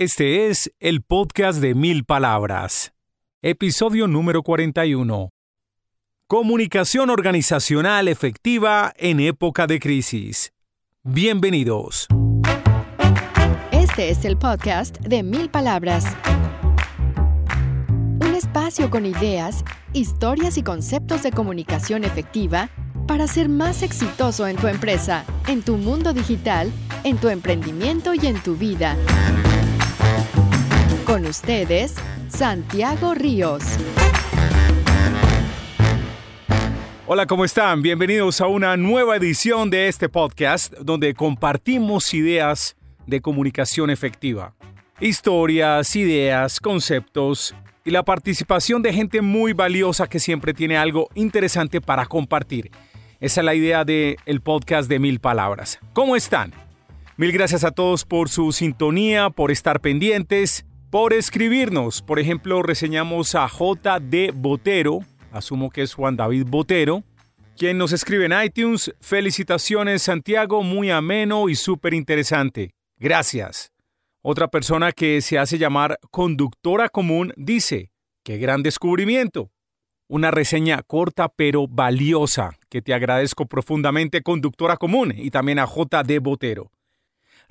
Este es el podcast de mil palabras. Episodio número 41. Comunicación organizacional efectiva en época de crisis. Bienvenidos. Este es el podcast de mil palabras. Un espacio con ideas, historias y conceptos de comunicación efectiva para ser más exitoso en tu empresa, en tu mundo digital, en tu emprendimiento y en tu vida. Con ustedes, Santiago Ríos. Hola, ¿cómo están? Bienvenidos a una nueva edición de este podcast donde compartimos ideas de comunicación efectiva. Historias, ideas, conceptos y la participación de gente muy valiosa que siempre tiene algo interesante para compartir. Esa es la idea del el podcast de mil palabras. ¿Cómo están? Mil gracias a todos por su sintonía, por estar pendientes por escribirnos. Por ejemplo, reseñamos a JD Botero, asumo que es Juan David Botero, quien nos escribe en iTunes, felicitaciones Santiago, muy ameno y súper interesante. Gracias. Otra persona que se hace llamar conductora común dice, qué gran descubrimiento. Una reseña corta pero valiosa, que te agradezco profundamente, conductora común, y también a JD Botero.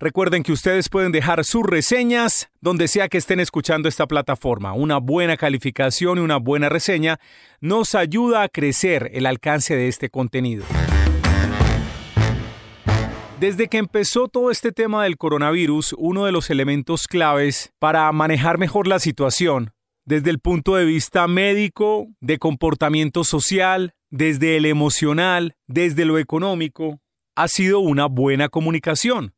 Recuerden que ustedes pueden dejar sus reseñas donde sea que estén escuchando esta plataforma. Una buena calificación y una buena reseña nos ayuda a crecer el alcance de este contenido. Desde que empezó todo este tema del coronavirus, uno de los elementos claves para manejar mejor la situación, desde el punto de vista médico, de comportamiento social, desde el emocional, desde lo económico, ha sido una buena comunicación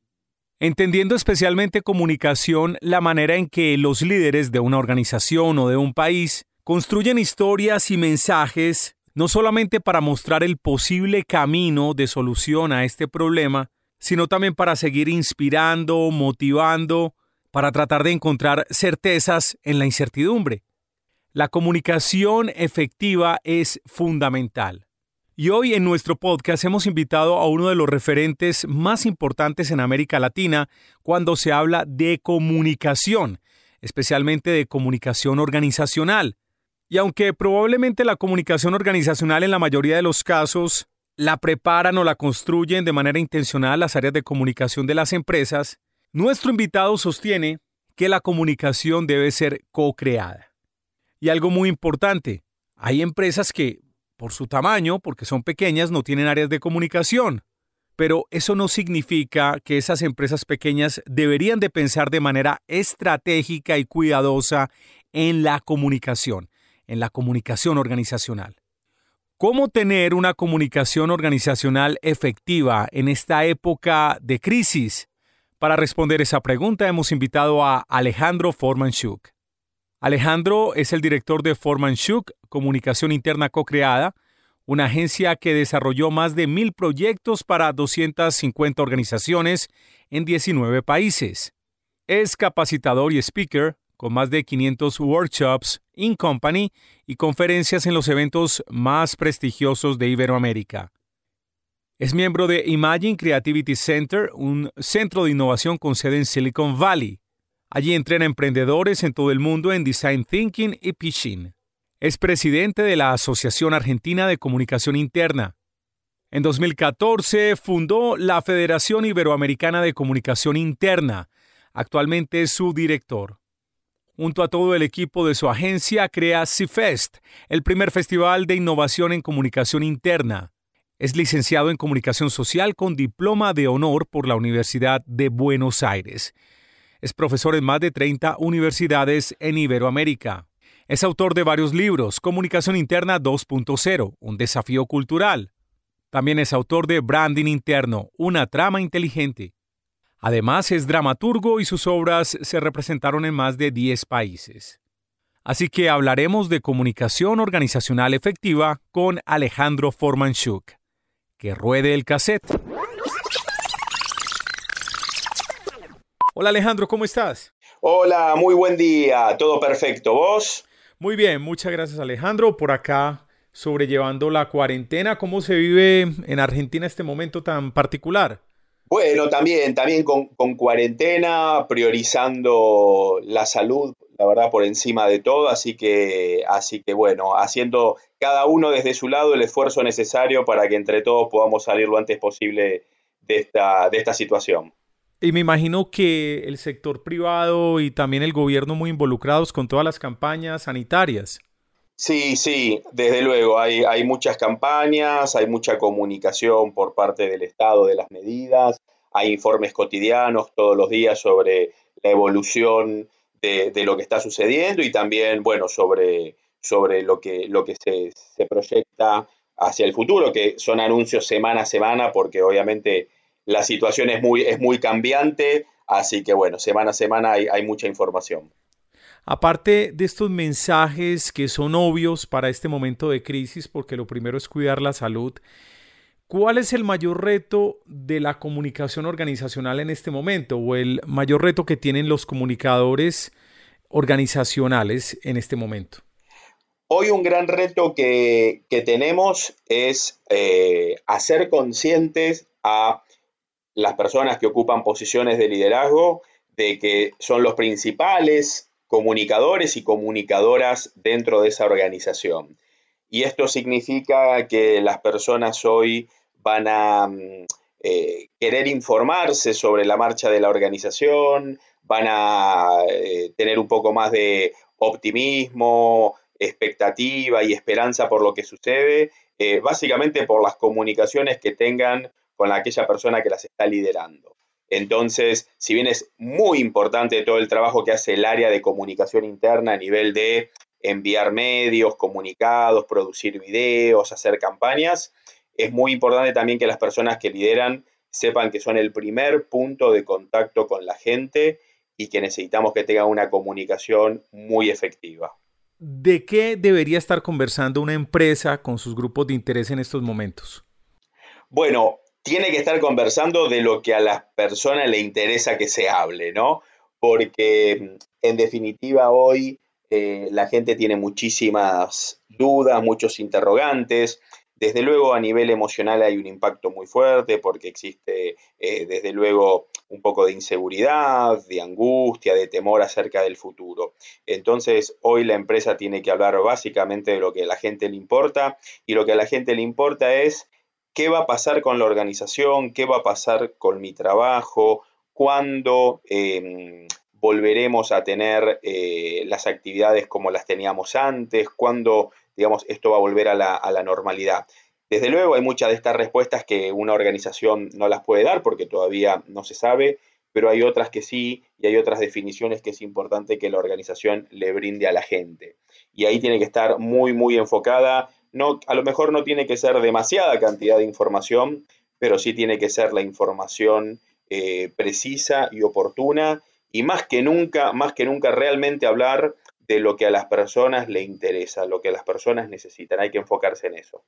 entendiendo especialmente comunicación la manera en que los líderes de una organización o de un país construyen historias y mensajes no solamente para mostrar el posible camino de solución a este problema, sino también para seguir inspirando, motivando, para tratar de encontrar certezas en la incertidumbre. La comunicación efectiva es fundamental. Y hoy en nuestro podcast hemos invitado a uno de los referentes más importantes en América Latina cuando se habla de comunicación, especialmente de comunicación organizacional. Y aunque probablemente la comunicación organizacional en la mayoría de los casos la preparan o la construyen de manera intencional las áreas de comunicación de las empresas, nuestro invitado sostiene que la comunicación debe ser co-creada. Y algo muy importante, hay empresas que por su tamaño, porque son pequeñas, no tienen áreas de comunicación. Pero eso no significa que esas empresas pequeñas deberían de pensar de manera estratégica y cuidadosa en la comunicación, en la comunicación organizacional. ¿Cómo tener una comunicación organizacional efectiva en esta época de crisis? Para responder esa pregunta hemos invitado a Alejandro Formanchuk. Alejandro es el director de Formanchuk Comunicación Interna Co-Creada, una agencia que desarrolló más de mil proyectos para 250 organizaciones en 19 países. Es capacitador y speaker con más de 500 workshops in company y conferencias en los eventos más prestigiosos de Iberoamérica. Es miembro de Imagine Creativity Center, un centro de innovación con sede en Silicon Valley. Allí entrena emprendedores en todo el mundo en Design Thinking y Pitching. Es presidente de la Asociación Argentina de Comunicación Interna. En 2014 fundó la Federación Iberoamericana de Comunicación Interna. Actualmente es su director. Junto a todo el equipo de su agencia crea CIFEST, el primer festival de innovación en comunicación interna. Es licenciado en comunicación social con diploma de honor por la Universidad de Buenos Aires. Es profesor en más de 30 universidades en Iberoamérica. Es autor de varios libros, Comunicación Interna 2.0, un desafío cultural. También es autor de Branding Interno, una trama inteligente. Además es dramaturgo y sus obras se representaron en más de 10 países. Así que hablaremos de comunicación organizacional efectiva con Alejandro Formanchuk. Que ruede el cassette. Hola Alejandro, ¿cómo estás? Hola, muy buen día, todo perfecto. ¿Vos? Muy bien, muchas gracias Alejandro. Por acá, sobrellevando la cuarentena, ¿cómo se vive en Argentina este momento tan particular? Bueno, también, también con, cuarentena, priorizando la salud, la verdad, por encima de todo, así que, así que bueno, haciendo cada uno desde su lado el esfuerzo necesario para que entre todos podamos salir lo antes posible de esta, de esta situación. Y me imagino que el sector privado y también el gobierno muy involucrados con todas las campañas sanitarias. Sí, sí, desde luego, hay, hay muchas campañas, hay mucha comunicación por parte del Estado de las medidas, hay informes cotidianos todos los días sobre la evolución de, lo que está sucediendo y también, bueno, sobre, sobre lo que, lo que se, proyecta hacia el futuro, que son anuncios semana a semana, porque obviamente la situación es muy, es muy cambiante, así que bueno, semana a semana hay, hay mucha información. Aparte de estos mensajes que son obvios para este momento de crisis, porque lo primero es cuidar la salud, ¿cuál es el mayor reto de la comunicación organizacional en este momento o el mayor reto que tienen los comunicadores organizacionales en este momento? Hoy un gran reto que, tenemos es eh, hacer conscientes a las personas que ocupan posiciones de liderazgo de que son los principales comunicadores y comunicadoras dentro de esa organización. Y esto significa que las personas hoy van a mm, eh, querer informarse sobre la marcha de la organización, van a eh, tener un poco más de optimismo, expectativa y esperanza por lo que sucede, eh, básicamente por las comunicaciones que tengan con aquella persona que las está liderando. Entonces, si bien es muy importante todo el trabajo que hace el área de comunicación interna a nivel de enviar medios, comunicados, producir videos, hacer campañas, es muy importante también que las personas que lideran sepan que son el primer punto de contacto con la gente y que necesitamos que tengan una comunicación muy efectiva. ¿De qué debería estar conversando una empresa con sus grupos de interés en estos momentos? Bueno, tiene que estar conversando de lo que a las personas le interesa que se hable, ¿no? Porque en definitiva hoy eh, la gente tiene muchísimas dudas, muchos interrogantes. Desde luego a nivel emocional hay un impacto muy fuerte porque existe eh, desde luego un poco de inseguridad, de angustia, de temor acerca del futuro. Entonces hoy la empresa tiene que hablar básicamente de lo que a la gente le importa y lo que a la gente le importa es qué va a pasar con la organización, qué va a pasar con mi trabajo, cuándo em, volveremos a tener eh, las actividades como las teníamos antes, cuándo, digamos, esto va a volver a la, normalidad. Desde luego hay muchas de estas respuestas que una organización no las puede dar porque todavía no se sabe, pero hay otras que sí y hay otras definiciones que es importante que la organización le brinde a la gente. Y ahí tiene que estar muy, muy enfocada no, a lo mejor no tiene que ser demasiada cantidad de información, pero sí tiene que ser la información eh, precisa y oportuna y más que nunca, más que nunca realmente hablar de lo que a las personas le interesa, lo que las personas necesitan. Hay que enfocarse en eso.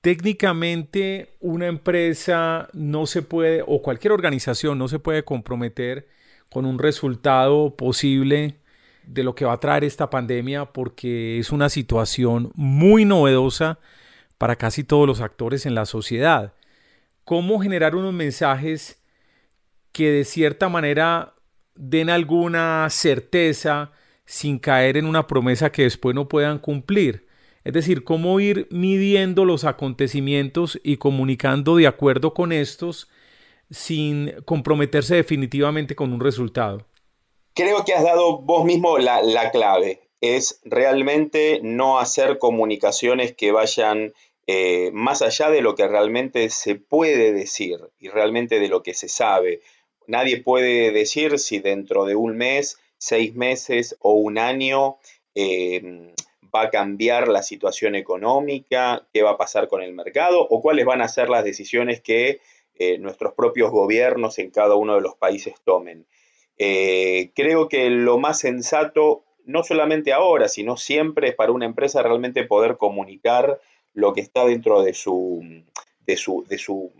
Técnicamente una empresa no se puede, o cualquier organización no se puede comprometer con un resultado posible de lo que va a traer esta pandemia porque es una situación muy novedosa para casi todos los actores en la sociedad. ¿Cómo generar unos mensajes que de cierta manera den alguna certeza sin caer en una promesa que después no puedan cumplir? Es decir, cómo ir midiendo los acontecimientos y comunicando de acuerdo con estos sin comprometerse definitivamente con un resultado. Creo que has dado vos mismo la, clave. Es realmente no hacer comunicaciones que vayan eh, más allá de lo que realmente se puede decir y realmente de lo que se sabe. Nadie puede decir si dentro de un mes, seis meses o un año eh, va a cambiar la situación económica, qué va a pasar con el mercado o cuáles van a ser las decisiones que eh, nuestros propios gobiernos en cada uno de los países tomen. Eh, creo que lo más sensato, no solamente ahora, sino siempre es para una empresa realmente poder comunicar lo que está dentro de su, de su, de su,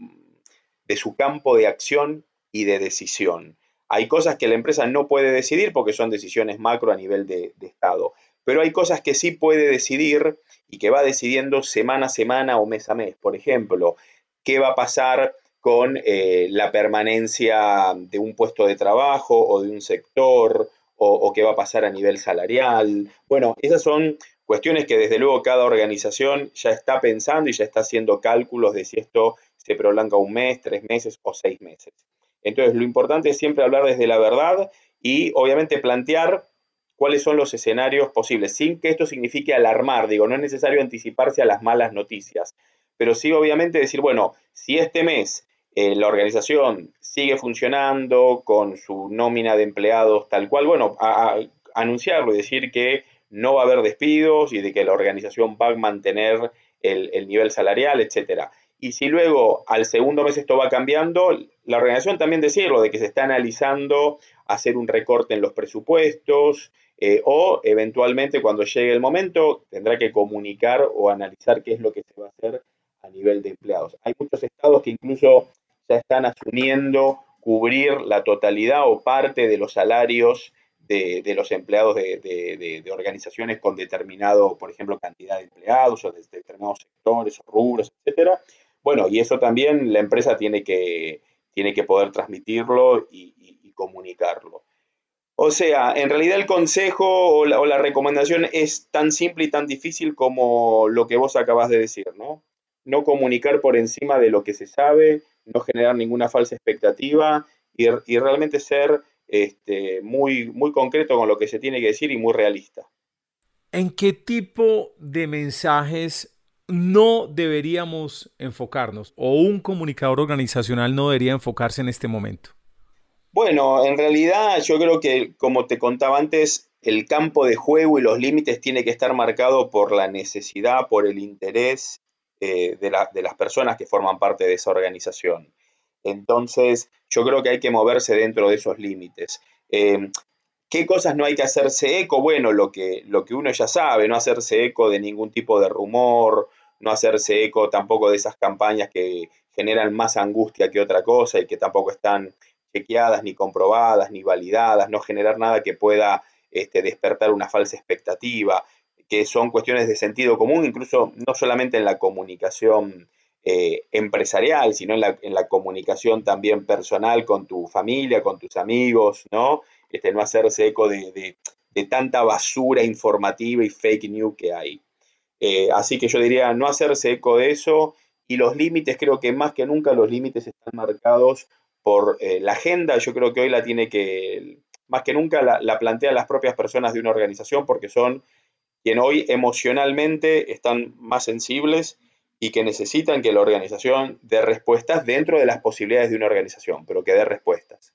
de su campo de acción y de decisión. Hay cosas que la empresa no puede decidir porque son decisiones macro a nivel de, de, Estado, pero hay cosas que sí puede decidir y que va decidiendo semana a semana o mes a mes. Por ejemplo, qué va a pasar con eh, la permanencia de un puesto de trabajo o de un sector o, qué va a pasar a nivel salarial. Bueno, esas son cuestiones que desde luego cada organización ya está pensando y ya está haciendo cálculos de si esto se prolonga un mes, tres meses o seis meses. Entonces, lo importante es siempre hablar desde la verdad y obviamente plantear cuáles son los escenarios posibles, sin que esto signifique alarmar, digo, no es necesario anticiparse a las malas noticias, pero sí obviamente decir, bueno, si este mes eh, la organización sigue funcionando con su nómina de empleados tal cual, bueno, anunciarlo y decir que no va a haber despidos y de que la organización va a mantener el, nivel salarial, etcétera. Y si luego al segundo mes esto va cambiando, la organización también decirlo, de que se está analizando hacer un recorte en los presupuestos eh, o eventualmente cuando llegue el momento tendrá que comunicar o analizar qué es lo que se va a hacer a nivel de empleados. Hay muchos estados que incluso ya están asumiendo cubrir la totalidad o parte de los salarios de, los empleados de, organizaciones con determinado, por ejemplo, cantidad de empleados o de determinados sectores o rubros, etcétera. Bueno, y eso también la empresa tiene que, tiene que poder transmitirlo y, comunicarlo. O sea, en realidad el consejo o la, o la, recomendación es tan simple y tan difícil como lo que vos acabas de decir, ¿no? No comunicar por encima de lo que se sabe, no generar ninguna falsa expectativa y, realmente ser este, muy, muy concreto con lo que se tiene que decir y muy realista. ¿En qué tipo de mensajes no deberíamos enfocarnos o un comunicador organizacional no debería enfocarse en este momento? Bueno, en realidad yo creo que, como te contaba antes, el campo de juego y los límites tiene que estar marcado por la necesidad, por el interés eh, de, las personas que forman parte de esa organización. Entonces, yo creo que hay que moverse dentro de esos límites. Em, ¿Qué cosas no hay que hacerse eco? Bueno, lo que, lo que uno ya sabe, no hacerse eco de ningún tipo de rumor, no hacerse eco tampoco de esas campañas que generan más angustia que otra cosa y que tampoco están chequeadas, ni comprobadas, ni validadas, no generar nada que pueda este, despertar una falsa expectativa que son cuestiones de sentido común, incluso no solamente en la comunicación eh, empresarial, sino en la, comunicación también personal con tu familia, con tus amigos, ¿no? Este, no hacerse eco de, tanta basura informativa y fake news que hay. Eh, así que yo diría no hacerse eco de eso y los límites, creo que más que nunca los límites están marcados por eh, la agenda, yo creo que hoy la tiene que, más que nunca la, la plantean las propias personas de una organización porque son quien hoy emocionalmente están más sensibles y que necesitan que la organización dé respuestas dentro de las posibilidades de una organización, pero que dé respuestas.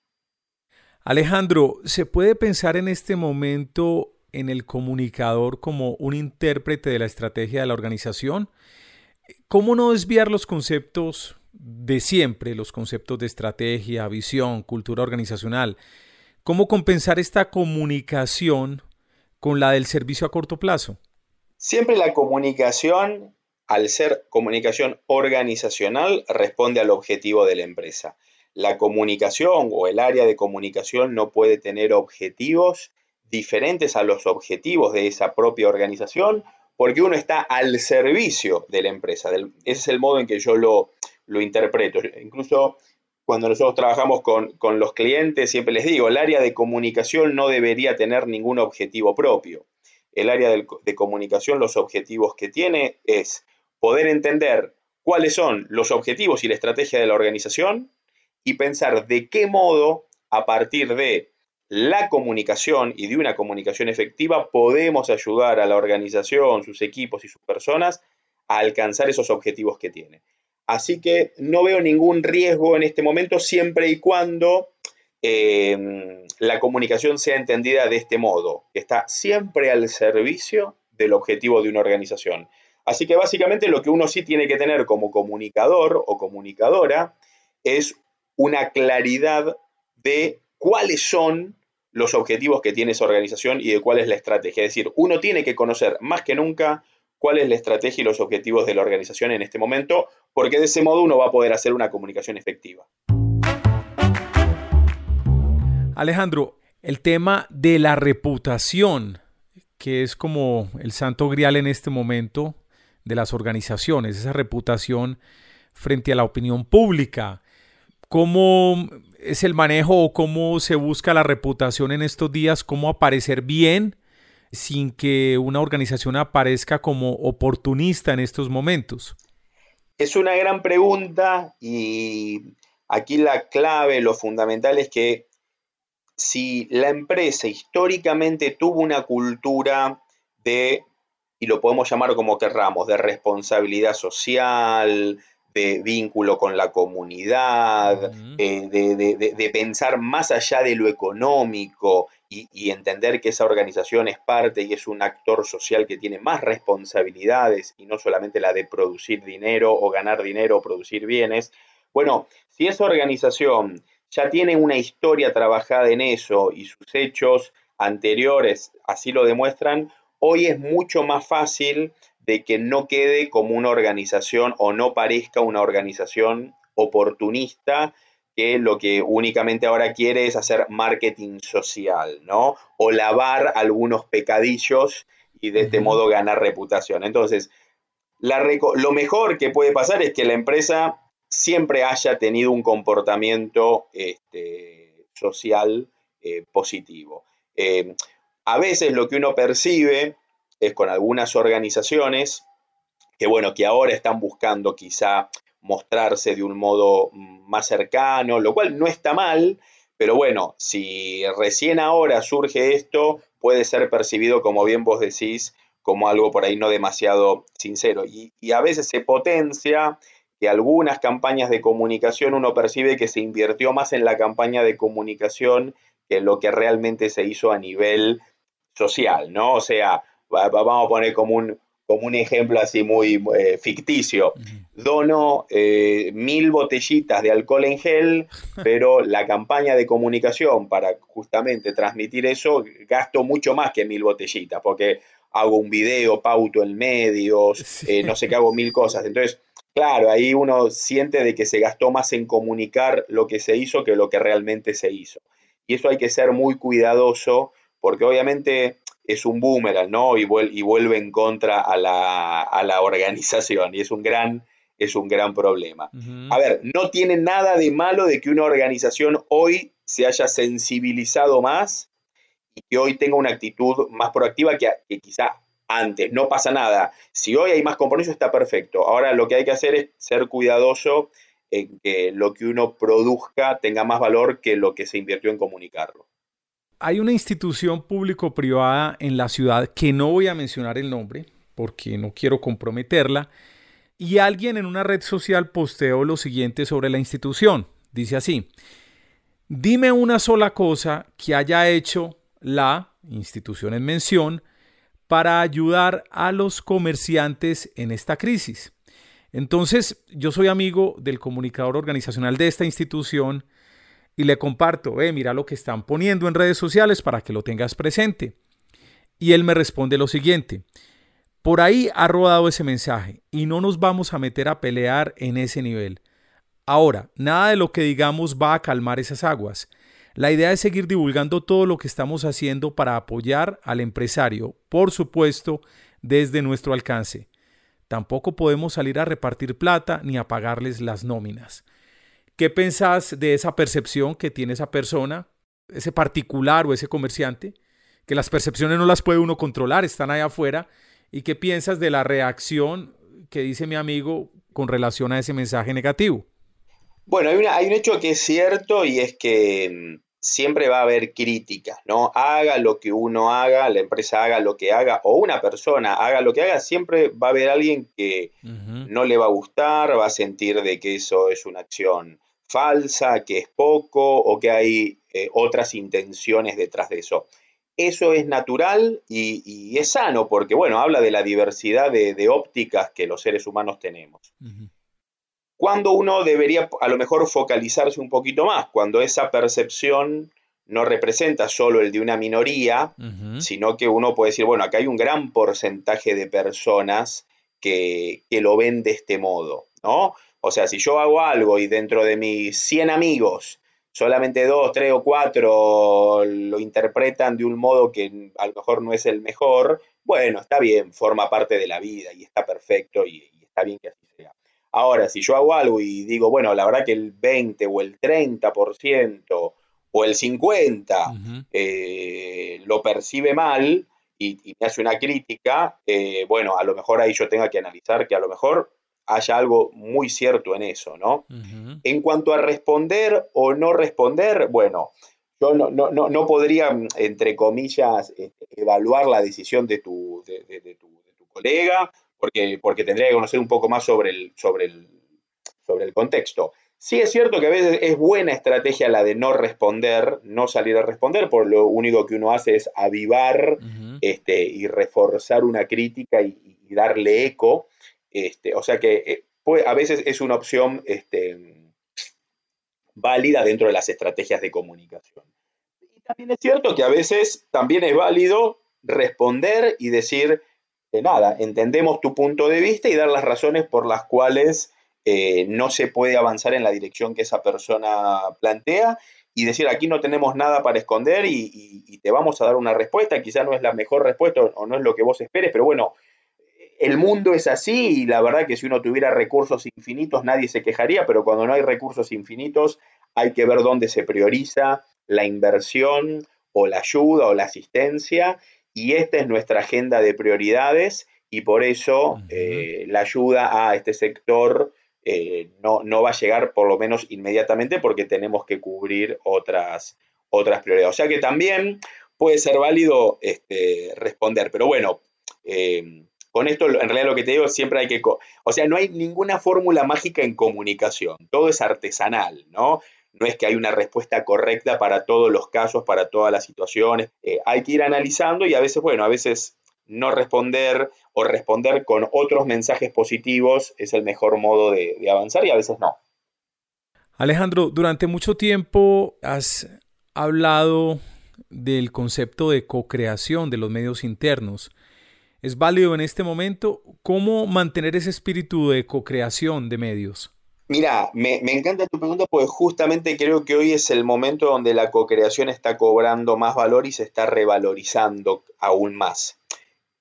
Alejandro, ¿se puede pensar en este momento en el comunicador como un intérprete de la estrategia de la organización? ¿Cómo no desviar los conceptos de siempre, los conceptos de estrategia, visión, cultura organizacional? ¿Cómo compensar esta comunicación con la del servicio a corto plazo? Siempre la comunicación, al ser comunicación organizacional, responde al objetivo de la empresa. La comunicación o el área de comunicación no puede tener objetivos diferentes a los objetivos de esa propia organización porque uno está al servicio de la empresa. Ese es el modo en que yo lo, lo interpreto. Incluso cuando nosotros trabajamos con, los clientes, siempre les digo, el área de comunicación no debería tener ningún objetivo propio. El área de, comunicación, los objetivos que tiene es poder entender cuáles son los objetivos y la estrategia de la organización y pensar de qué modo, a partir de la comunicación y de una comunicación efectiva, podemos ayudar a la organización, sus equipos y sus personas a alcanzar esos objetivos que tiene. Así que no veo ningún riesgo en este momento siempre y cuando eh, la comunicación sea entendida de este modo, que está siempre al servicio del objetivo de una organización. Así que básicamente lo que uno sí tiene que tener como comunicador o comunicadora es una claridad de cuáles son los objetivos que tiene esa organización y de cuál es la estrategia. Es decir, uno tiene que conocer más que nunca cuál es la estrategia y los objetivos de la organización en este momento, porque de ese modo uno va a poder hacer una comunicación efectiva. Alejandro, el tema de la reputación, que es como el santo grial en este momento de las organizaciones, esa reputación frente a la opinión pública. ¿Cómo es el manejo o cómo se busca la reputación en estos días? ¿Cómo aparecer bien sin que una organización aparezca como oportunista en estos momentos? Es una gran pregunta y aquí la clave, lo fundamental es que si la empresa históricamente tuvo una cultura de, y lo podemos llamar como querramos, de responsabilidad social, de vínculo con la comunidad, eh, de, pensar más allá de lo económico y, entender que esa organización es parte y es un actor social que tiene más responsabilidades y no solamente la de producir dinero o ganar dinero o producir bienes. Bueno, si esa organización ya tiene una historia trabajada en eso y sus hechos anteriores así lo demuestran, hoy es mucho más fácil de que no quede como una organización o no parezca una organización oportunista que lo que únicamente ahora quiere es hacer marketing social, ¿no? O lavar algunos pecadillos y de este modo ganar reputación. Entonces, lo mejor que puede pasar es que la empresa siempre haya tenido un comportamiento este, social eh, positivo. Eh, a veces lo que uno percibe es con algunas organizaciones que, bueno, que ahora están buscando quizá mostrarse de un modo más cercano, lo cual no está mal, pero bueno, si recién ahora surge esto, puede ser percibido, como bien vos decís, como algo por ahí no demasiado sincero. Y, y a veces se potencia que algunas campañas de comunicación uno percibe que se invirtió más en la campaña de comunicación que en lo que realmente se hizo a nivel social, ¿no? O sea, vamos a poner como un, como un ejemplo así muy eh, ficticio. Dono eh, mil botellitas de alcohol en gel, pero la campaña de comunicación para justamente transmitir eso gasto mucho más que mil botellitas, porque hago un video, pauto en medios, eh, no sé qué, hago mil cosas. Entonces, claro, ahí uno siente de que se gastó más en comunicar lo que se hizo que lo que realmente se hizo. Y eso hay que ser muy cuidadoso, porque obviamente es un boomerang, ¿no? Y, vuelve en contra a la, organización y es un gran, es un gran problema. A ver, no tiene nada de malo de que una organización hoy se haya sensibilizado más y que hoy tenga una actitud más proactiva que, que quizá antes. No pasa nada. Si hoy hay más compromiso, está perfecto. Ahora lo que hay que hacer es ser cuidadoso en que lo que uno produzca tenga más valor que lo que se invirtió en comunicarlo hay una institución público-privada en la ciudad que no voy a mencionar el nombre porque no quiero comprometerla, y alguien en una red social posteó lo siguiente sobre la institución. Dice así, dime una sola cosa que haya hecho la institución en mención para ayudar a los comerciantes en esta crisis. Entonces, yo soy amigo del comunicador organizacional de esta institución y le comparto, eh, mira lo que están poniendo en redes sociales para que lo tengas presente. Y él me responde lo siguiente, por ahí ha rodado ese mensaje y no nos vamos a meter a pelear en ese nivel. Ahora, nada de lo que digamos va a calmar esas aguas. La idea es seguir divulgando todo lo que estamos haciendo para apoyar al empresario, por supuesto, desde nuestro alcance. Tampoco podemos salir a repartir plata ni a pagarles las nóminas. ¿Qué pensás de esa percepción que tiene esa persona, ese particular o ese comerciante? Que las percepciones no las puede uno controlar, están ahí afuera. ¿Y qué piensas de la reacción que dice mi amigo con relación a ese mensaje negativo? Bueno, hay, hay un hecho que es cierto y es que mm, siempre va a haber críticas, ¿no? Haga lo que uno haga, la empresa haga lo que haga, o una persona haga lo que haga, siempre va a haber alguien que no le va a gustar, va a sentir de que eso es una acción falsa, que es poco o que hay eh, otras intenciones detrás de eso. Eso es natural y, es sano porque, bueno, habla de la diversidad de, ópticas que los seres humanos tenemos. Cuando uno debería a lo mejor focalizarse un poquito más, cuando esa percepción no representa solo el de una minoría, sino que uno puede decir, bueno, acá hay un gran porcentaje de personas que, que lo ven de este modo, ¿no? O sea, si yo hago algo y dentro de mis 100 amigos solamente dos, tres o cuatro lo interpretan de un modo que a lo mejor no es el mejor, bueno, está bien, forma parte de la vida y está perfecto y, está bien que así sea. Ahora, si yo hago algo y digo, bueno, la verdad que el 20 o el 30% o el 50% eh, lo percibe mal y, me hace una crítica, eh, bueno, a lo mejor ahí yo tenga que analizar que a lo mejor haya algo muy cierto en eso, ¿no? En cuanto a responder o no responder, bueno, yo no, no, no, podría, entre comillas, este, evaluar la decisión de tu, de, tu, colega, porque, porque tendría que conocer un poco más sobre el, sobre el, sobre el contexto. Sí es cierto que a veces es buena estrategia la de no responder, no salir a responder, por lo único que uno hace es avivar este, y reforzar una crítica y, darle eco. Este, o sea que eh, a veces es una opción este, válida dentro de las estrategias de comunicación. Y también es cierto que a veces también es válido responder y decir, de nada, entendemos tu punto de vista y dar las razones por las cuales eh, no se puede avanzar en la dirección que esa persona plantea y decir aquí no tenemos nada para esconder y, te vamos a dar una respuesta, quizá no es la mejor respuesta o no es lo que vos esperes, pero bueno, el mundo es así y la verdad que si uno tuviera recursos infinitos nadie se quejaría, pero cuando no hay recursos infinitos hay que ver dónde se prioriza la inversión o la ayuda o la asistencia y esta es nuestra agenda de prioridades y por eso eh, la ayuda a este sector eh, no, no, va a llegar por lo menos inmediatamente porque tenemos que cubrir otras, otras prioridades. O sea que también puede ser válido este, responder, pero bueno, eh, con esto en realidad lo que te digo siempre hay que... O sea, no hay ninguna fórmula mágica en comunicación, todo es artesanal, ¿no? No es que hay una respuesta correcta para todos los casos, para todas las situaciones. Eh, hay que ir analizando y a veces, bueno, a veces no responder o responder con otros mensajes positivos es el mejor modo de, avanzar y a veces no. Alejandro, durante mucho tiempo has hablado del concepto de co-creación de los medios internos. ¿Es válido en este momento? ¿Cómo mantener ese espíritu de co-creación de medios? Mira, me, encanta tu pregunta porque justamente creo que hoy es el momento donde la co-creación está cobrando más valor y se está revalorizando aún más.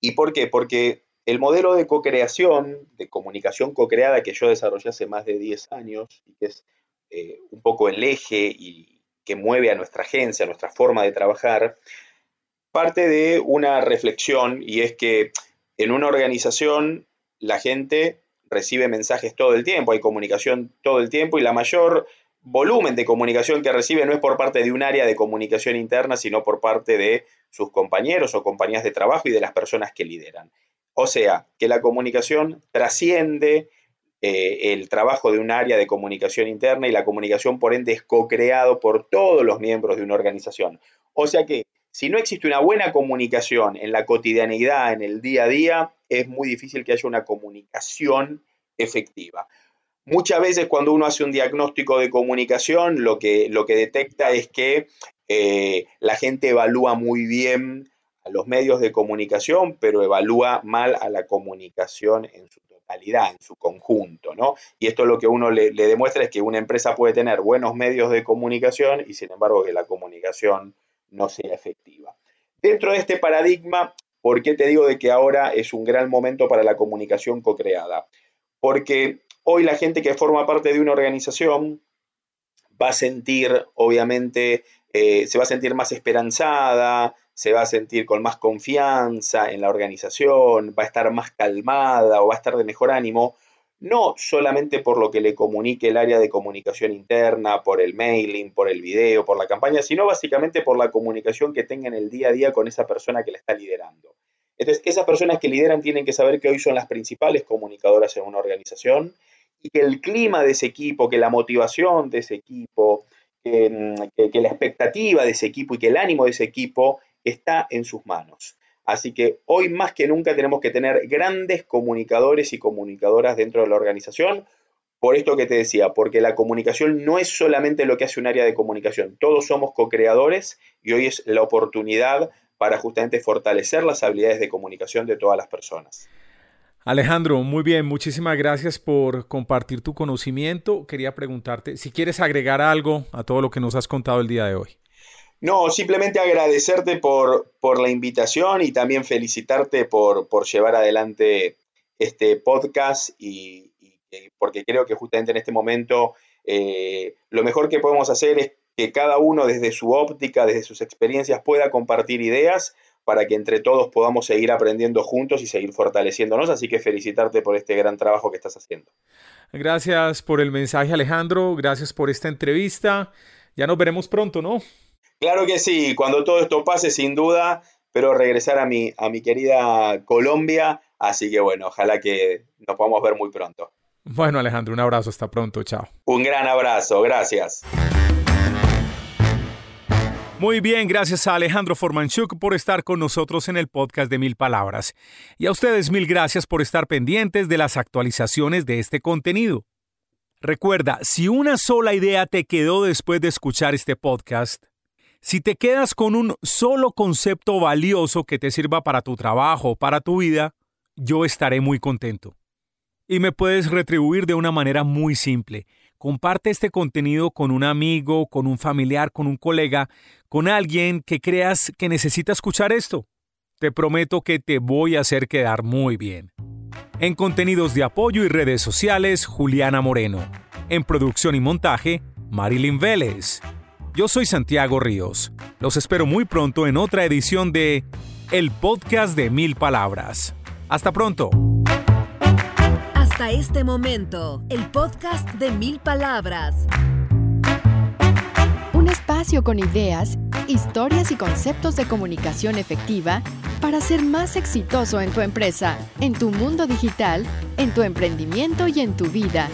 ¿Y por qué? Porque el modelo de co-creación, de comunicación co-creada que yo desarrollé hace más de 10 años y que es eh, un poco el eje y que mueve a nuestra agencia, a nuestra forma de trabajar, parte de una reflexión y es que en una organización la gente recibe mensajes todo el tiempo, hay comunicación todo el tiempo y la mayor volumen de comunicación que recibe no es por parte de un área de comunicación interna, sino por parte de sus compañeros o compañías de trabajo y de las personas que lideran. O sea, que la comunicación trasciende eh, el trabajo de un área de comunicación interna y la comunicación, por ende, es co-creado por todos los miembros de una organización. O sea que si no existe una buena comunicación en la cotidianidad, en el día a día, es muy difícil que haya una comunicación efectiva. Muchas veces cuando uno hace un diagnóstico de comunicación, lo que, lo que detecta es que eh, la gente evalúa muy bien a los medios de comunicación, pero evalúa mal a la comunicación en su totalidad, en su conjunto, ¿no? Y esto lo que uno le, le demuestra es que una empresa puede tener buenos medios de comunicación y sin embargo que la comunicación no sea efectiva. Dentro de este paradigma, ¿por qué te digo de que ahora es un gran momento para la comunicación co-creada? Porque Hoy la gente que forma parte de una organización va a sentir, obviamente, eh, se va a sentir más esperanzada, se va a sentir con más confianza en la organización, va a estar más calmada o va a estar de mejor ánimo, no solamente por lo que le comunique el área de comunicación interna, por el mailing, por el video, por la campaña, sino básicamente por la comunicación que tenga en el día a día con esa persona que la está liderando. Entonces, esas personas que lideran tienen que saber que hoy son las principales comunicadoras en una organización y que el clima de ese equipo, que la motivación de ese equipo, que, la expectativa de ese equipo y que el ánimo de ese equipo está en sus manos. Así que hoy más que nunca tenemos que tener grandes comunicadores y comunicadoras dentro de la organización. Por esto que te decía, porque la comunicación no es solamente lo que hace un área de comunicación, todos somos co-creadores y hoy es la oportunidad para justamente fortalecer las habilidades de comunicación de todas las personas. Alejandro, muy bien, muchísimas gracias por compartir tu conocimiento. Quería preguntarte si quieres agregar algo a todo lo que nos has contado el día de hoy. No, simplemente agradecerte por, por la invitación y también felicitarte por, por llevar adelante este podcast y, porque creo que justamente en este momento eh, lo mejor que podemos hacer es que cada uno desde su óptica, desde sus experiencias pueda compartir ideas para que entre todos podamos seguir aprendiendo juntos y seguir fortaleciéndonos. Así que felicitarte por este gran trabajo que estás haciendo. Gracias por el mensaje Alejandro, gracias por esta entrevista. Ya nos veremos pronto, ¿no? Claro que sí, cuando todo esto pase, sin duda, pero regresar a mi, a mi querida Colombia. Así que bueno, ojalá que nos podamos ver muy pronto. Bueno, Alejandro, un abrazo, hasta pronto, chao. Un gran abrazo, gracias. Muy bien, gracias a Alejandro Formanchuk por estar con nosotros en el podcast de Mil Palabras. Y a ustedes mil gracias por estar pendientes de las actualizaciones de este contenido. Recuerda, si una sola idea te quedó después de escuchar este podcast, si te quedas con un solo concepto valioso que te sirva para tu trabajo para tu vida, yo estaré muy contento. Y me puedes retribuir de una manera muy simple. Comparte este contenido con un amigo, con un familiar, con un colega, con alguien que creas que necesita escuchar esto. Te prometo que te voy a hacer quedar muy bien. En contenidos de apoyo y redes sociales, Juliana Moreno. En producción y montaje, Marilyn Vélez. Yo soy Santiago Ríos. Los espero muy pronto en otra edición de El Podcast de Mil Palabras. Hasta pronto. Hasta este momento, el podcast de Mil Palabras. Un espacio con ideas, historias y conceptos de comunicación efectiva para ser más exitoso en tu empresa, en tu mundo digital, en tu emprendimiento y en tu vida.